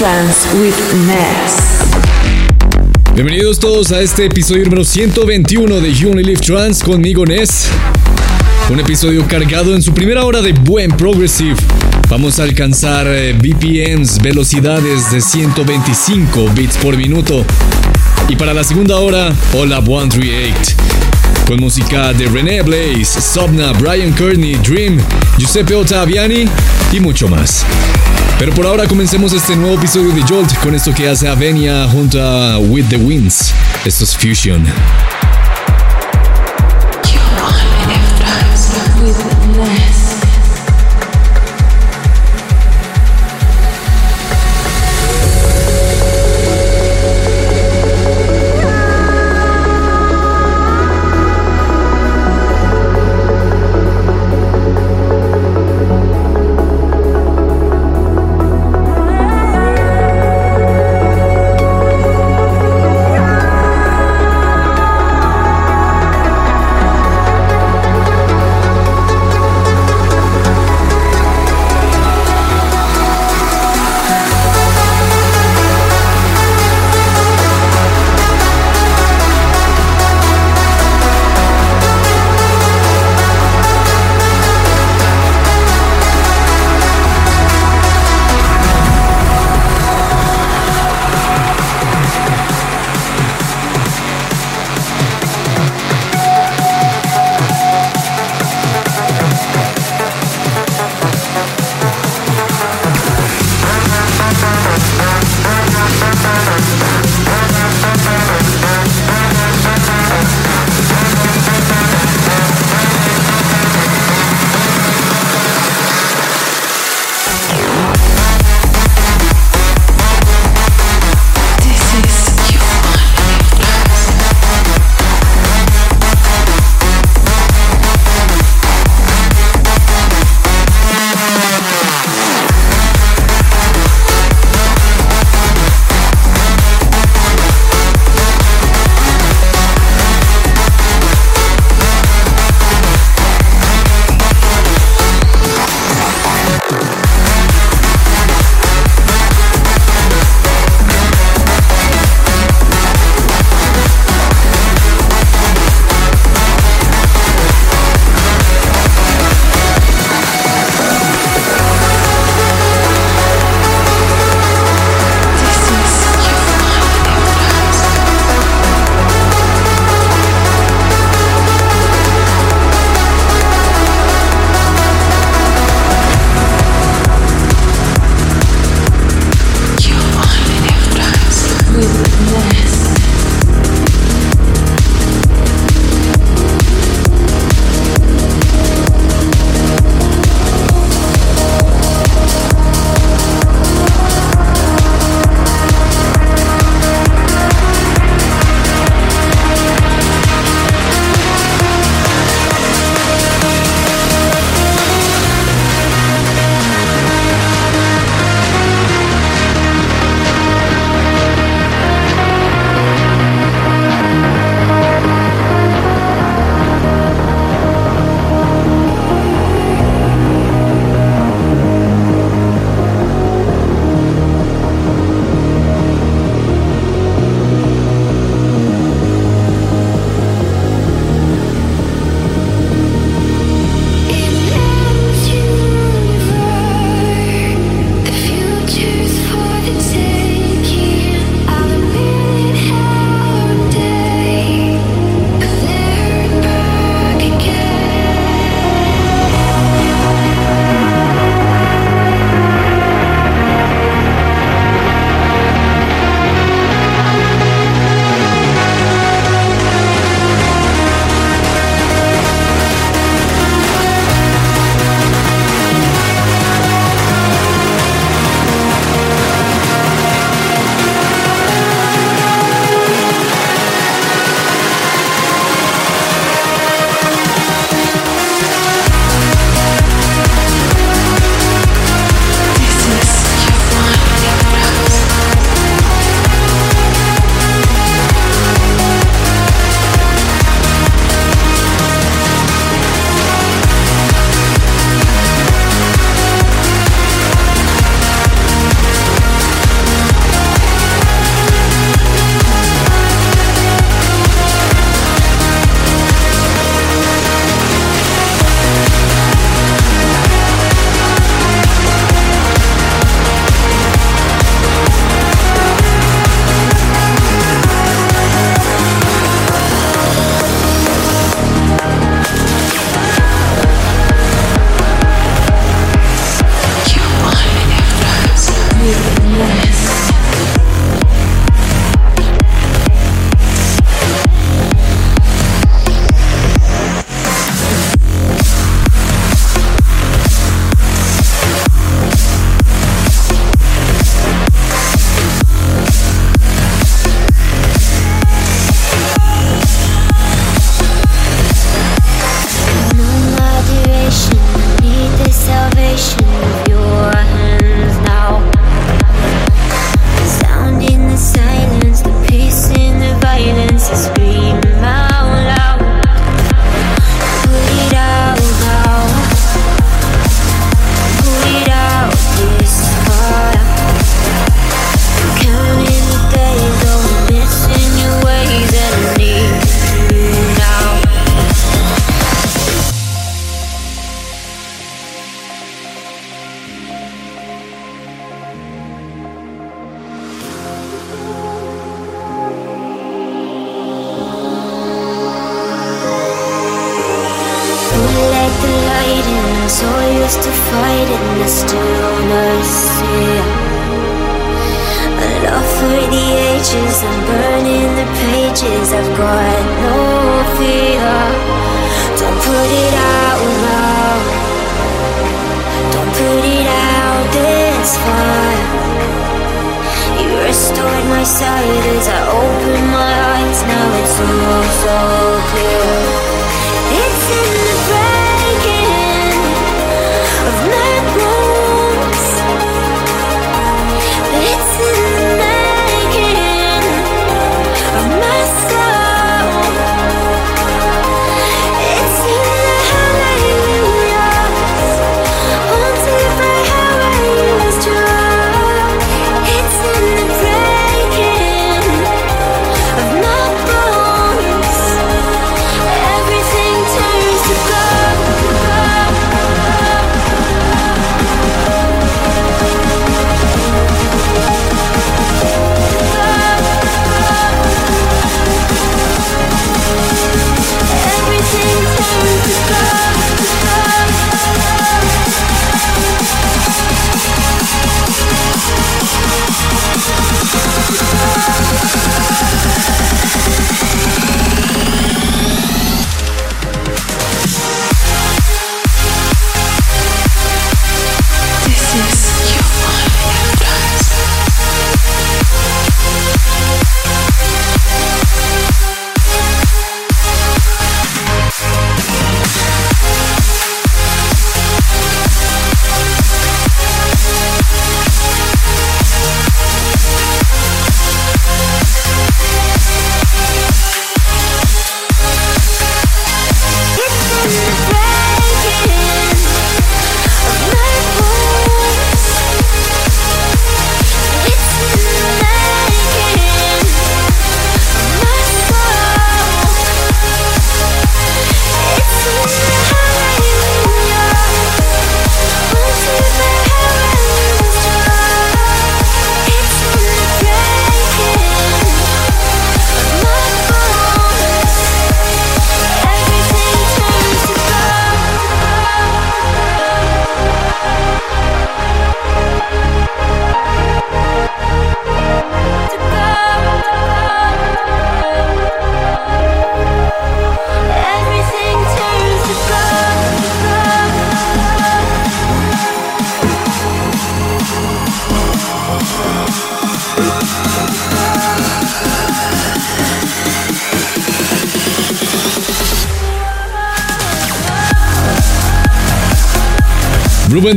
Trance with Ness. Bienvenidos todos a este episodio número 121 de You Only Trance conmigo Ness. Un episodio cargado en su primera hora de buen progressive. Vamos a alcanzar eh, BPMs, velocidades de 125 bits por minuto. Y para la segunda hora, Hola 138. Con música de René Blaze, Sobna, Brian Kearney, Dream, Giuseppe Ottaviani y mucho más. Pero por ahora comencemos este nuevo episodio de Jolt con esto que hace Avenia junto a With the Winds. Esto es Fusion.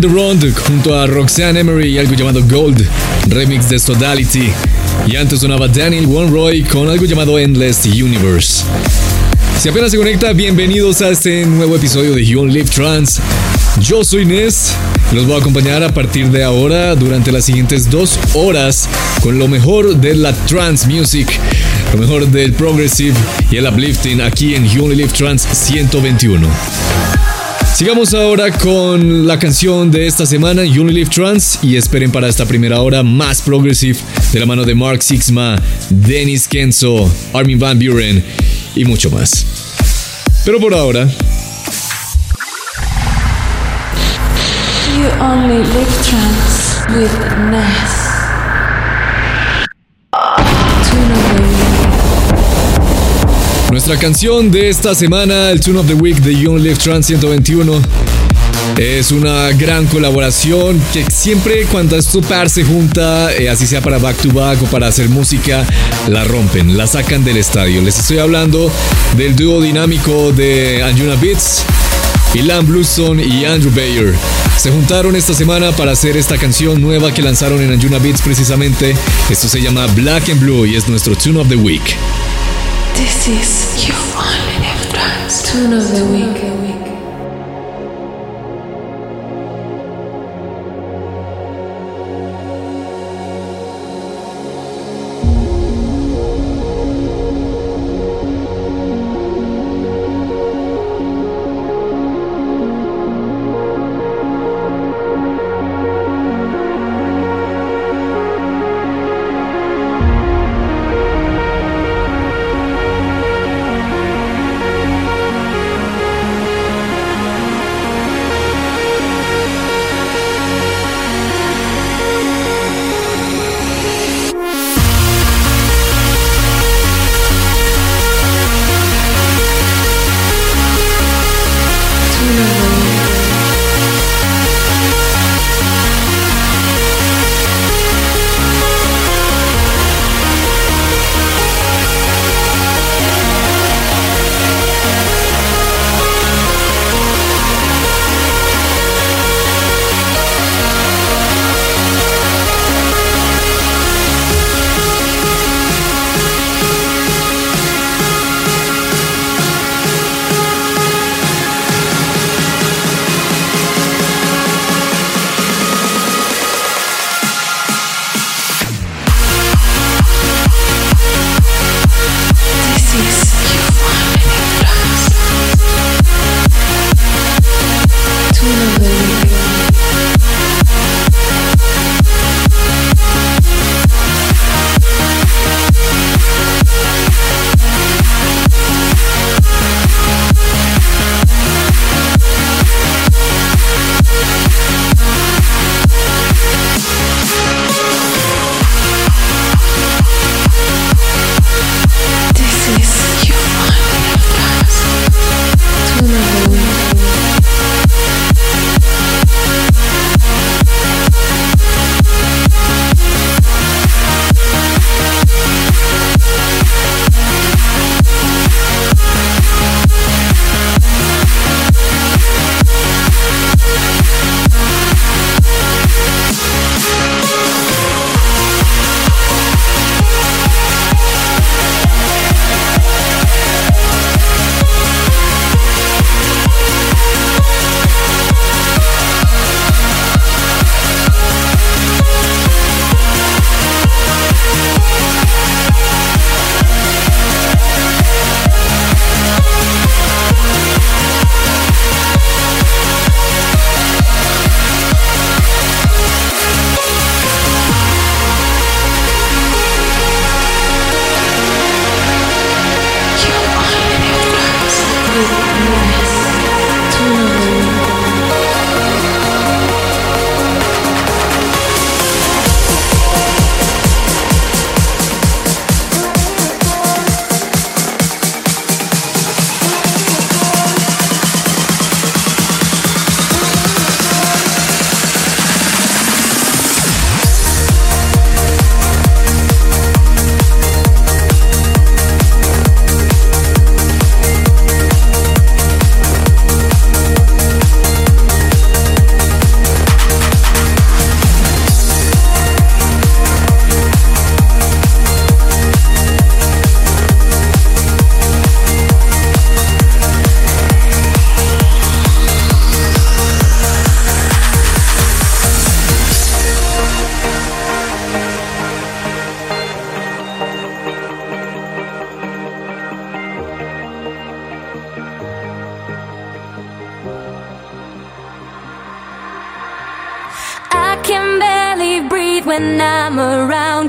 Junto a Roxanne Emery y algo llamado Gold, remix de Sodality. Y antes sonaba Daniel Roy con algo llamado Endless Universe. Si apenas se conecta, bienvenidos a este nuevo episodio de You Live Trans. Yo soy Nes y los voy a acompañar a partir de ahora durante las siguientes dos horas con lo mejor de la trance music, lo mejor del progressive y el uplifting aquí en You Live Trans 121. Sigamos ahora con la canción de esta semana, Unilive Trans, y esperen para esta primera hora más progressive de la mano de Mark Sixma, Dennis Kenzo, Armin Van Buren y mucho más. Pero por ahora, You only live trance with. Nuestra canción de esta semana, el Tune of the Week de Unilive Trans 121, es una gran colaboración que siempre cuando esto par se junta, eh, así sea para back to back o para hacer música, la rompen, la sacan del estadio. Les estoy hablando del dúo dinámico de Anjuna Beats, Ilan Bluestone y Andrew Bayer. Se juntaron esta semana para hacer esta canción nueva que lanzaron en Anjuna Beats precisamente. Esto se llama Black and Blue y es nuestro Tune of the Week. This is You only trance. Tune of the week.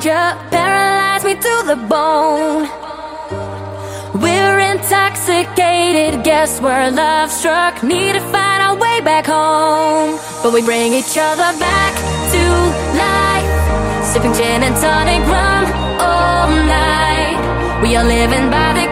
danger paralyze me to the bone. We're intoxicated, guess we're love struck. Need to find our way back home. But we bring each other back to life. Sipping gin and tonic rum all night. We are living by the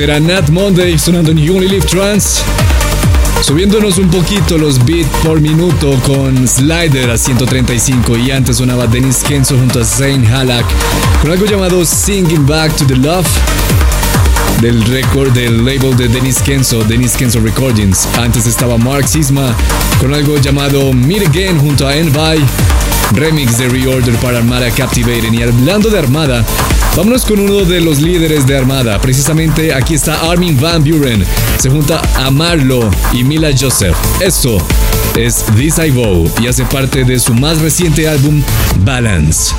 Era Nat Monday sonando en You Only Live Trans. Subiéndonos un poquito los beats por minuto con Slider a 135 y antes sonaba Dennis Kenzo junto a Zane Halak con algo llamado Singing Back to the Love del récord del label de Dennis Kenzo, Dennis Kenzo Recordings. Antes estaba Mark Sisma con algo llamado Meet Again junto a Envy, remix de Reorder para Armada Captivating. Y hablando de Armada, vámonos con uno de los líderes de Armada. Precisamente aquí está Armin Van Buren. Se junta a Marlo y Mila Joseph. Esto es This I Vow y hace parte de su más reciente álbum Balance.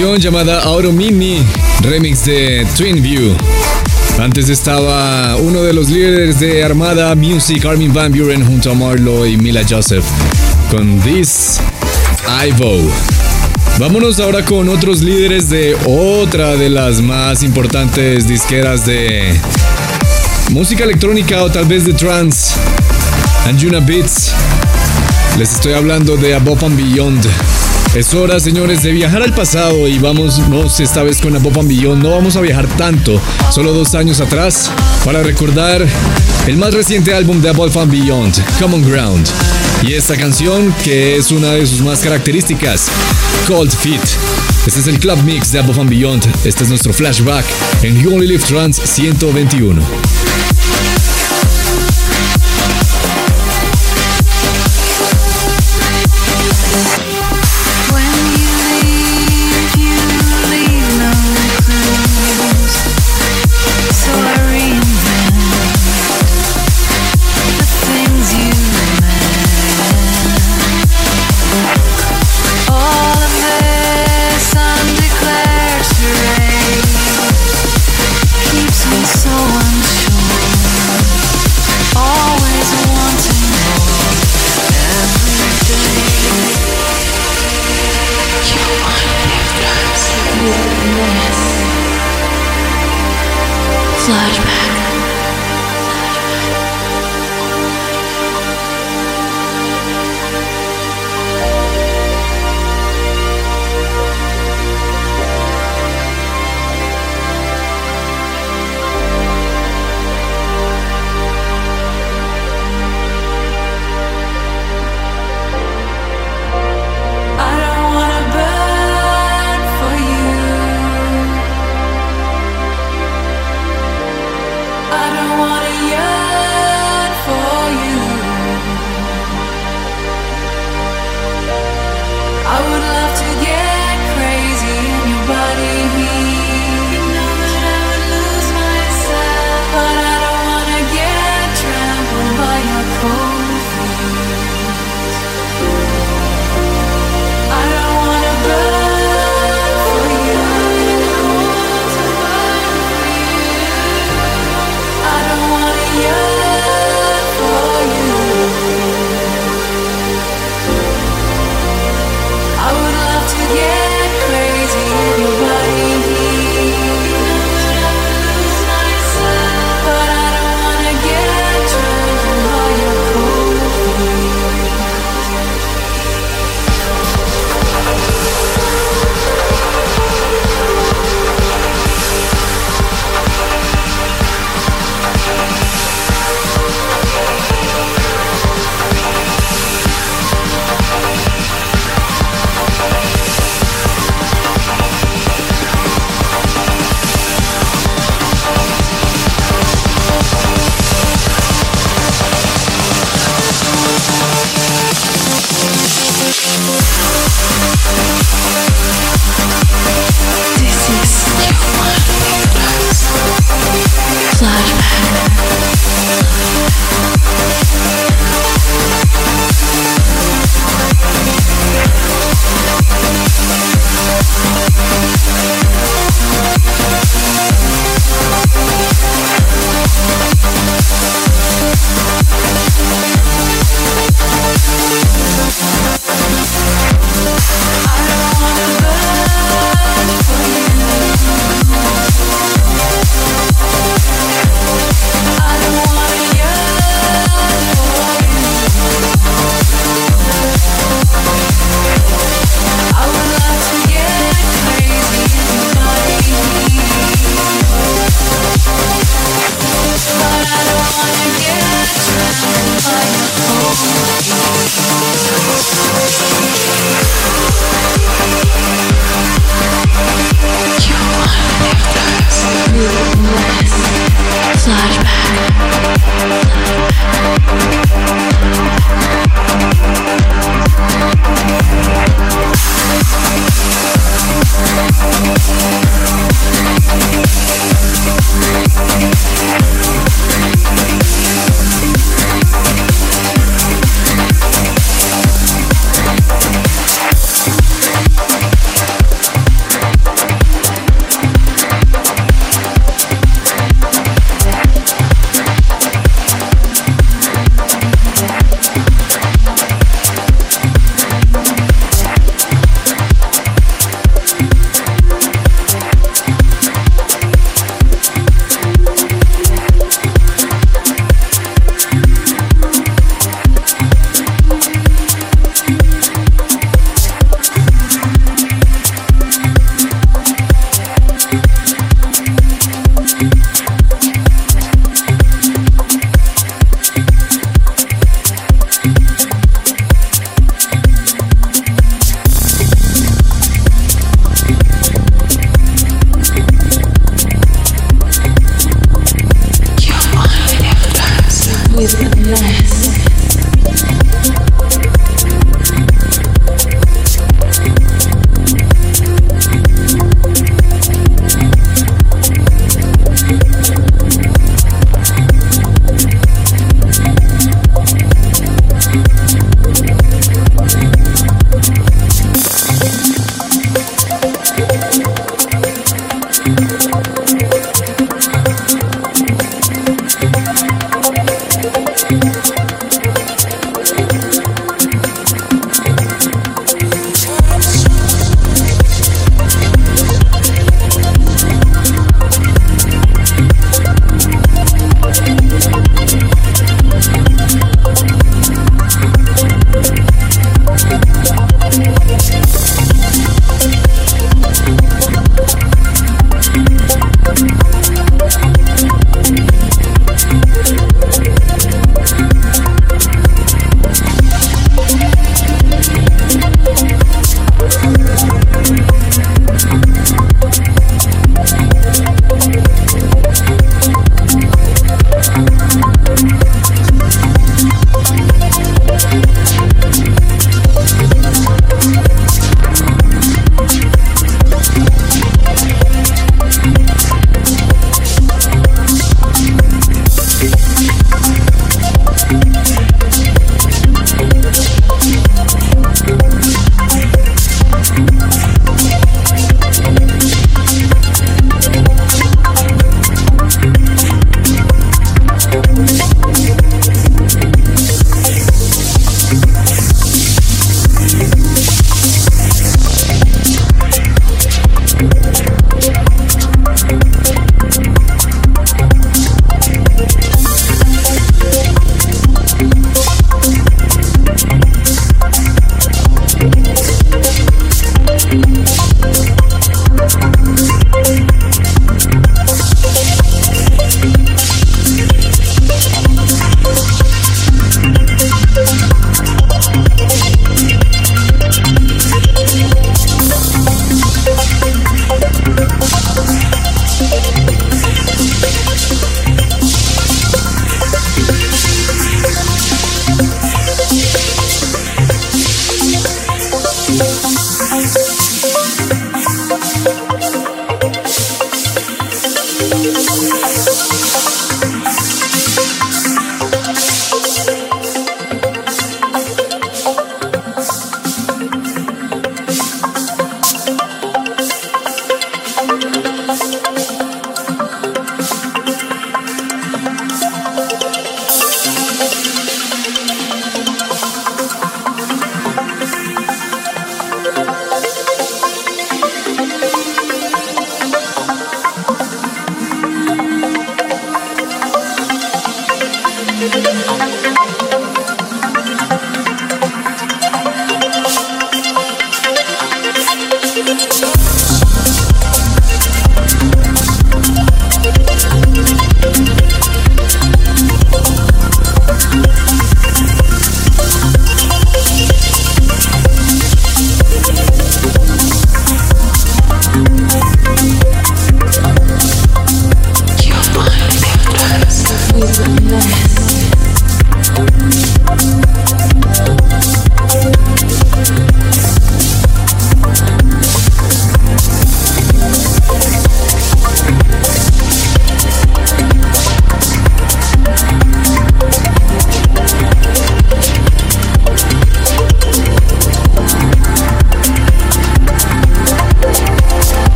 Llamada Auto Mini, remix de Twin View. Antes estaba uno de los líderes de Armada Music, Armin Van Buren, junto a Marlo y Mila Joseph, con This Ivo. Vámonos ahora con otros líderes de otra de las más importantes disqueras de música electrónica o tal vez de trance, Anjuna Beats. Les estoy hablando de Above and Beyond. Es hora, señores, de viajar al pasado y vamos, no esta vez con Above and Beyond, no vamos a viajar tanto, solo dos años atrás, para recordar el más reciente álbum de Above and Beyond, Common Ground. Y esta canción, que es una de sus más características, Cold Feet. Este es el Club Mix de Above and Beyond. Este es nuestro flashback en You Only Live Trans 121.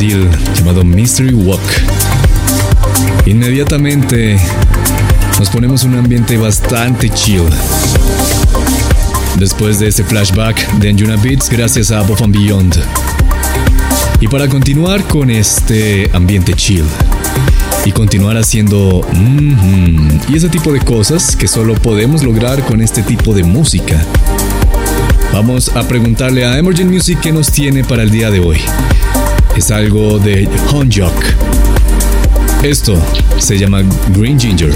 Llamado Mystery Walk. Inmediatamente nos ponemos un ambiente bastante chill. Después de ese flashback de Anjuna Beats gracias a Above and Beyond. Y para continuar con este ambiente chill y continuar haciendo mhm y ese tipo de cosas que solo podemos lograr con este tipo de música. Vamos a preguntarle a Emergent Music qué nos tiene para el día de hoy. Es algo de Honjok. Esto se llama Green Ginger.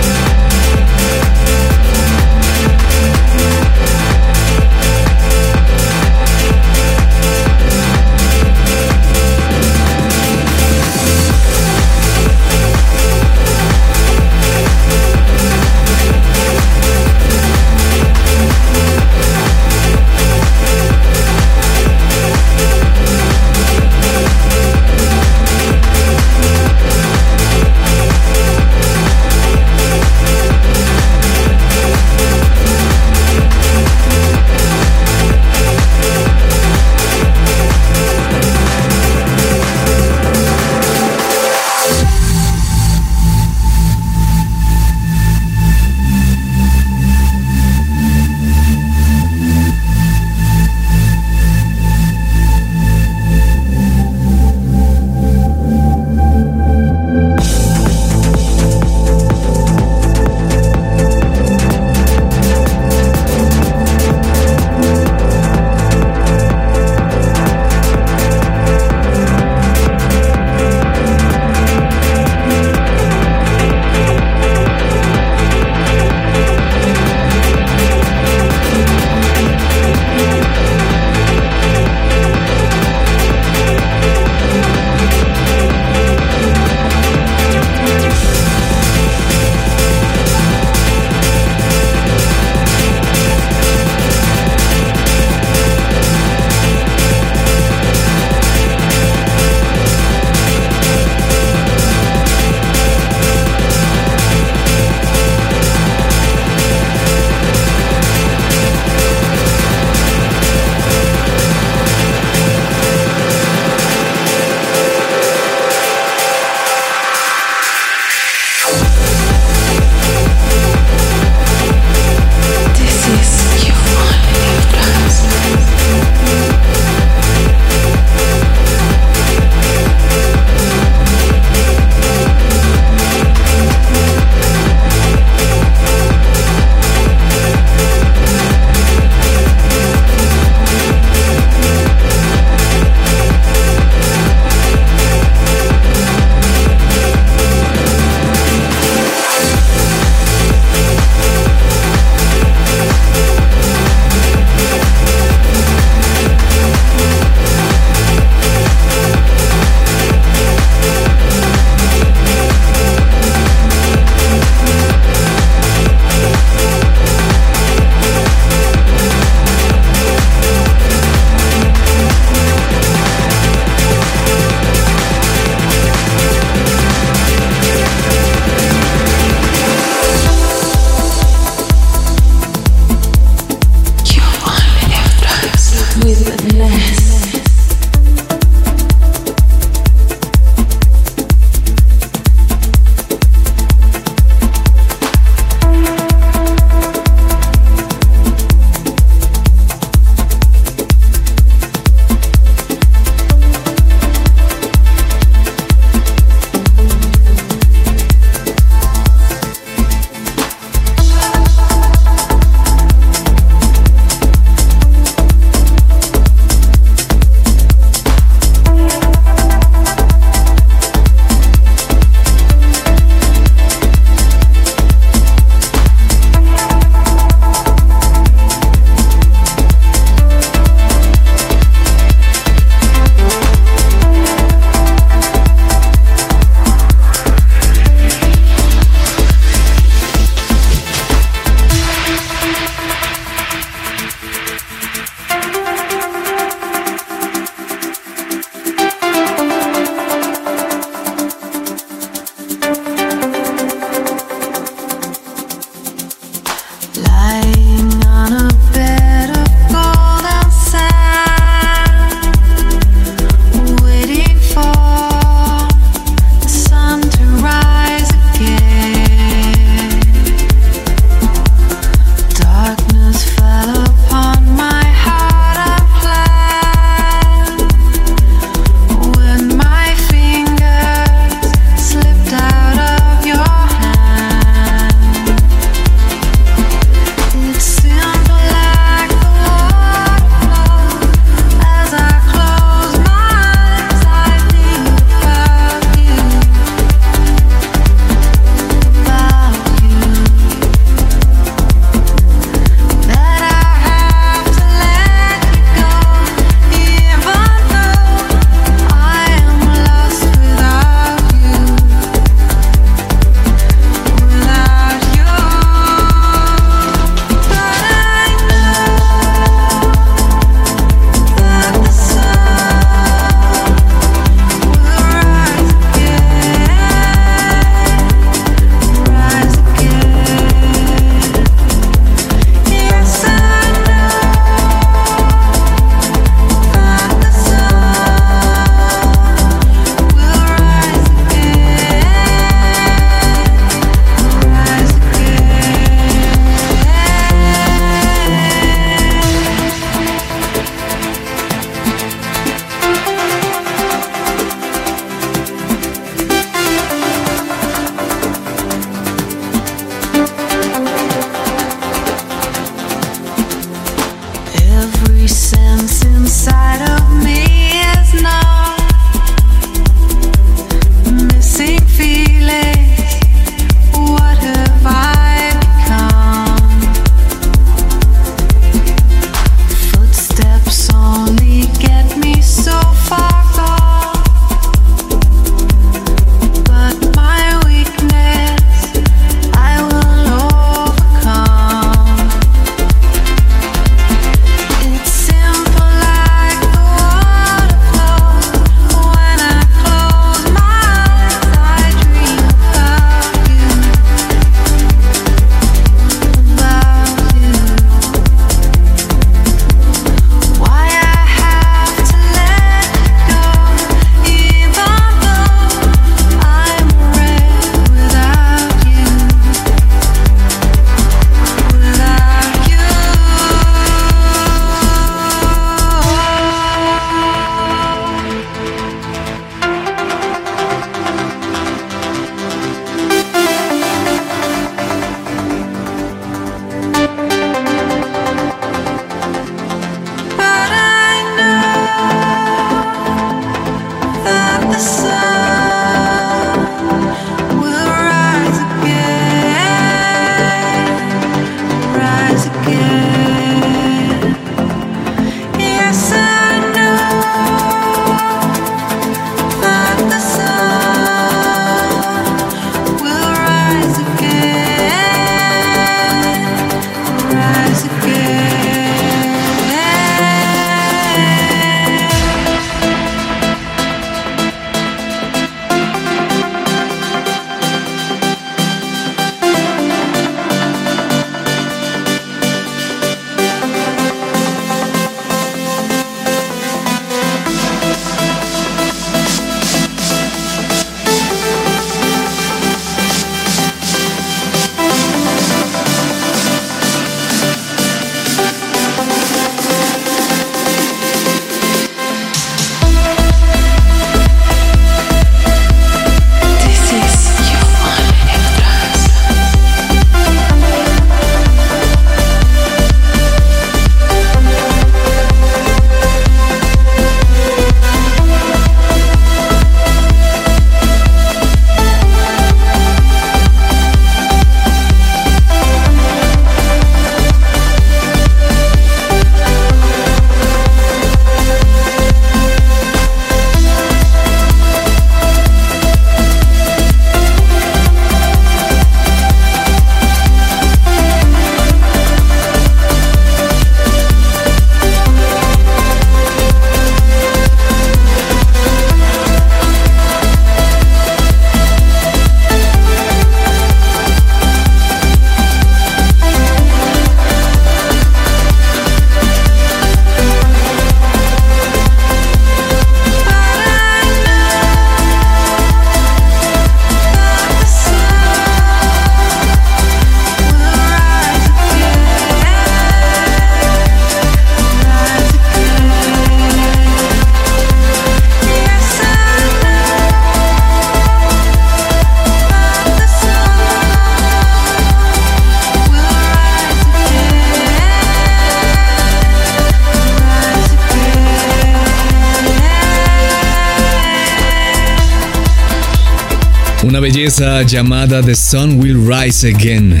Belleza llamada The Sun Will Rise Again,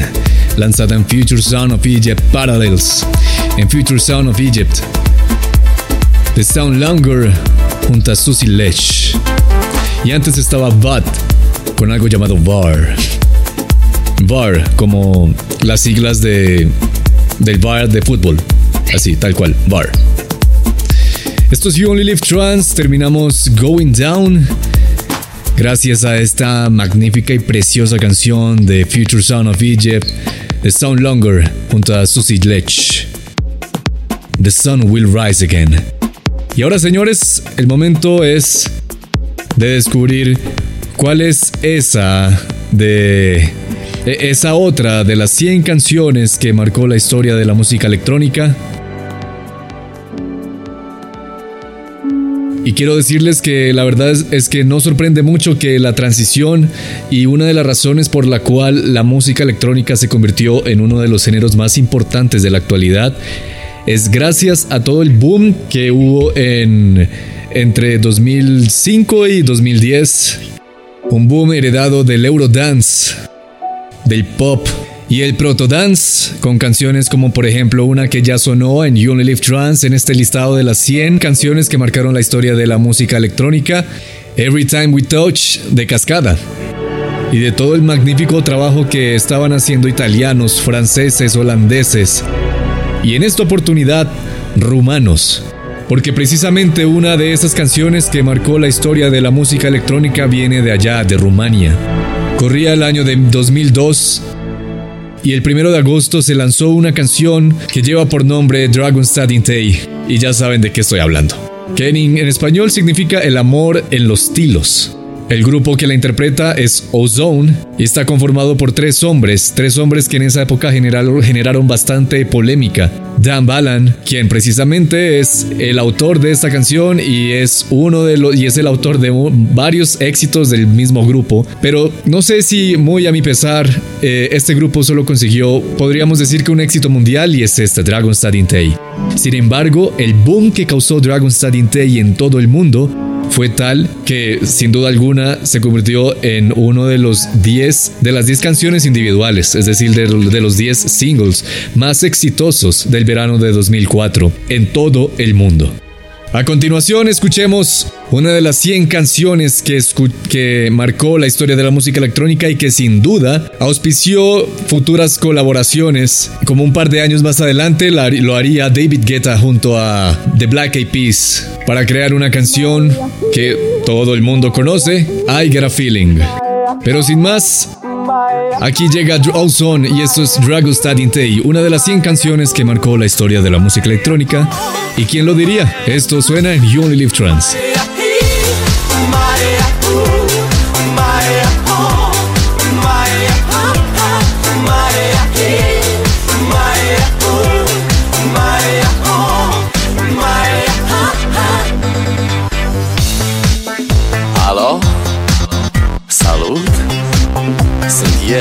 lanzada en Future Sound of Egypt Parallels, en Future Sound of Egypt. The Sound Longer junto a Susie Lech. Y antes estaba Bud con algo llamado VAR. VAR, como las siglas de del VAR de fútbol. Así, tal cual, VAR. Esto es You Only Live Trans. Terminamos Going Down. Gracias a esta magnífica y preciosa canción de Future Sound of Egypt, The Sound Longer, junto a Susie Lech. The Sun Will Rise Again. Y ahora, señores, el momento es de descubrir cuál es esa de e- esa otra de las 100 canciones que marcó la historia de la música electrónica. Y quiero decirles que la verdad es, es que no sorprende mucho que la transición y una de las razones por la cual la música electrónica se convirtió en uno de los géneros más importantes de la actualidad es gracias a todo el boom que hubo en entre 2005 y 2010. Un boom heredado del Eurodance, del pop y el protodance, con canciones como por ejemplo una que ya sonó en You Only Live Trance en este listado de las 100 canciones que marcaron la historia de la música electrónica, Every Time We Touch de Cascada. Y de todo el magnífico trabajo que estaban haciendo italianos, franceses, holandeses. Y en esta oportunidad, rumanos. Porque precisamente una de esas canciones que marcó la historia de la música electrónica viene de allá, de Rumania. Corría el año de 2002 y el primero de agosto se lanzó una canción que lleva por nombre Dragonstad Intei, y ya saben de qué estoy hablando. Que en, español significa el amor en los tilos. El grupo que la interpreta es Ozone y está conformado por tres hombres, tres hombres que en esa época generaron bastante polémica. Dan Balan, quien precisamente es el autor de esta canción y es uno de los y es el autor de varios éxitos del mismo grupo, pero no sé si muy a mi pesar eh, este grupo solo consiguió, podríamos decir que un éxito mundial y es este Dragonstad Intei. Sin embargo, el boom que causó Dragonstad Intei en todo el mundo fue tal que sin duda alguna se convirtió en uno de los 10 de las 10 canciones individuales, es decir, de, de los 10 singles más exitosos del verano de 2004 en todo el mundo. A continuación escuchemos una de las 100 canciones que, que, marcó la historia de la música electrónica y que sin duda auspició futuras colaboraciones. Como un par de años más adelante lo haría David Guetta junto a The Black Eyed Peas para crear una canción que todo el mundo conoce, I Get a Feeling. Pero sin más, Aquí llega Ozone y esto es Dragostad Intei, una de las 100 canciones que marcó la historia de la música electrónica. ¿Y quién lo diría? Esto suena en You Only Live Trance.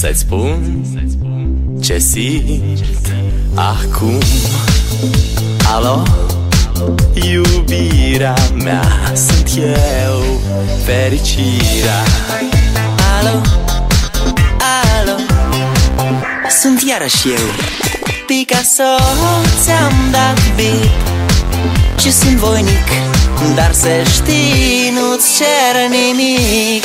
să-ți spun ce simt acum. Alo, iubirea mea Sunt eu, fericirea. Alo, alo? Sunt iarăși eu Picasso, ți-am dat bip Și sunt voinic Dar să știi, nu-ți cer nimic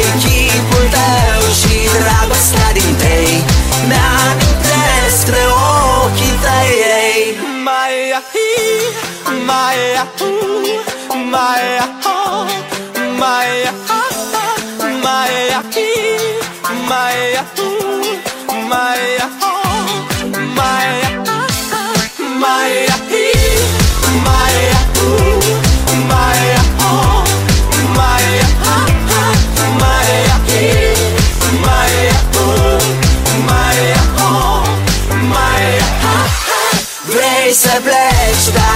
my, ooh, my, oh, my.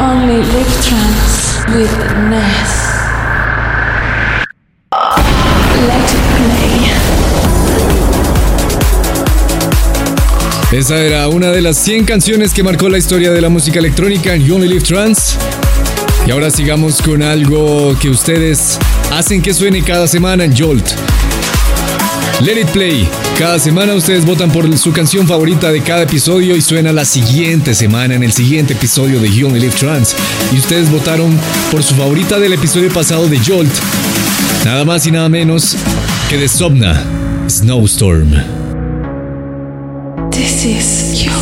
Only live trance with Ness. Esa era una de las 100 canciones que marcó la historia de la música electrónica en You Only Live Trance. Y ahora sigamos con algo que ustedes hacen que suene cada semana en Jolt. Let It Play. Cada semana ustedes votan por su canción favorita de cada episodio y suena la siguiente semana en el siguiente episodio de You Only Live Trance. Y ustedes votaron por su favorita del episodio pasado de Jolt. Nada más y nada menos que de Sobna, Snowstorm. This is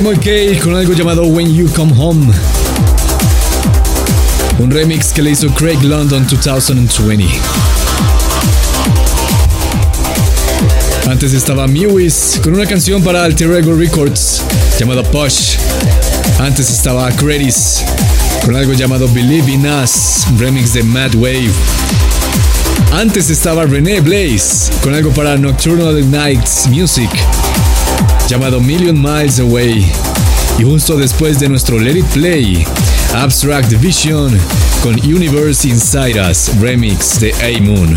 K con algo llamado When You Come Home. Un remix que le hizo Craig London 2020. Antes estaba Mewis con una canción para Alter Records llamada Push. Antes estaba Credis con algo llamado Believe in Us, remix de Mad Wave. Antes estaba René Blaze con algo para Nocturnal Nights Music llamado Million Miles Away. Y justo después de nuestro Let It Play, Abstract Vision con Universe Inside Us, remix de A-Moon.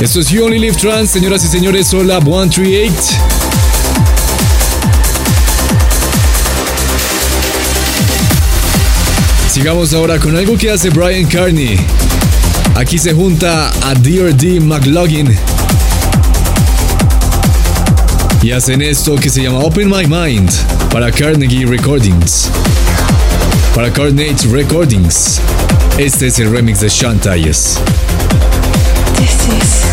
Esto es You Only Live Trans, señoras y señores, hola 138. Sigamos ahora con algo que hace Brian Carney. Aquí se junta a D.R.D. McLaughlin y hacen esto que se llama Open My Mind para Carnegie Recordings. Para Carnage Recordings. Este es el remix de Sean Tyes. This is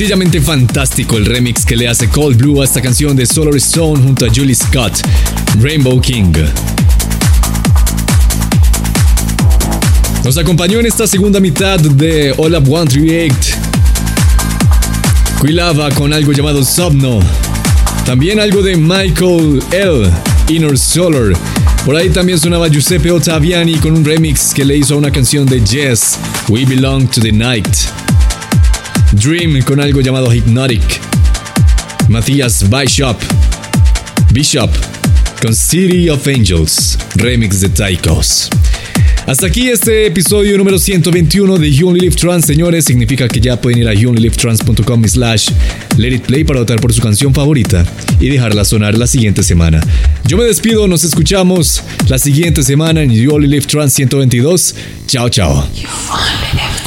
Sencillamente fantástico el remix que le hace Cold Blue a esta canción de Solar Stone junto a Julie Scott, Rainbow King. Nos acompañó en esta segunda mitad de All Up 138 Quilava con algo llamado Subno. También algo de Michael L. Inner Solar. Por ahí también sonaba Giuseppe Ottaviani con un remix que le hizo a una canción de Jess, We Belong to the Night. Dream con algo llamado Hypnotic. Matthias Bishop. Bishop con City of Angels, remix de Taikos. Hasta aquí este episodio número 121 de Only Live Trans, señores. Significa que ya pueden ir a younlylivetrans.com slash let it play para votar por su canción favorita y dejarla sonar la siguiente semana. Yo me despido, nos escuchamos la siguiente semana en You Only Live Trans 122. Chao, chao. You only live.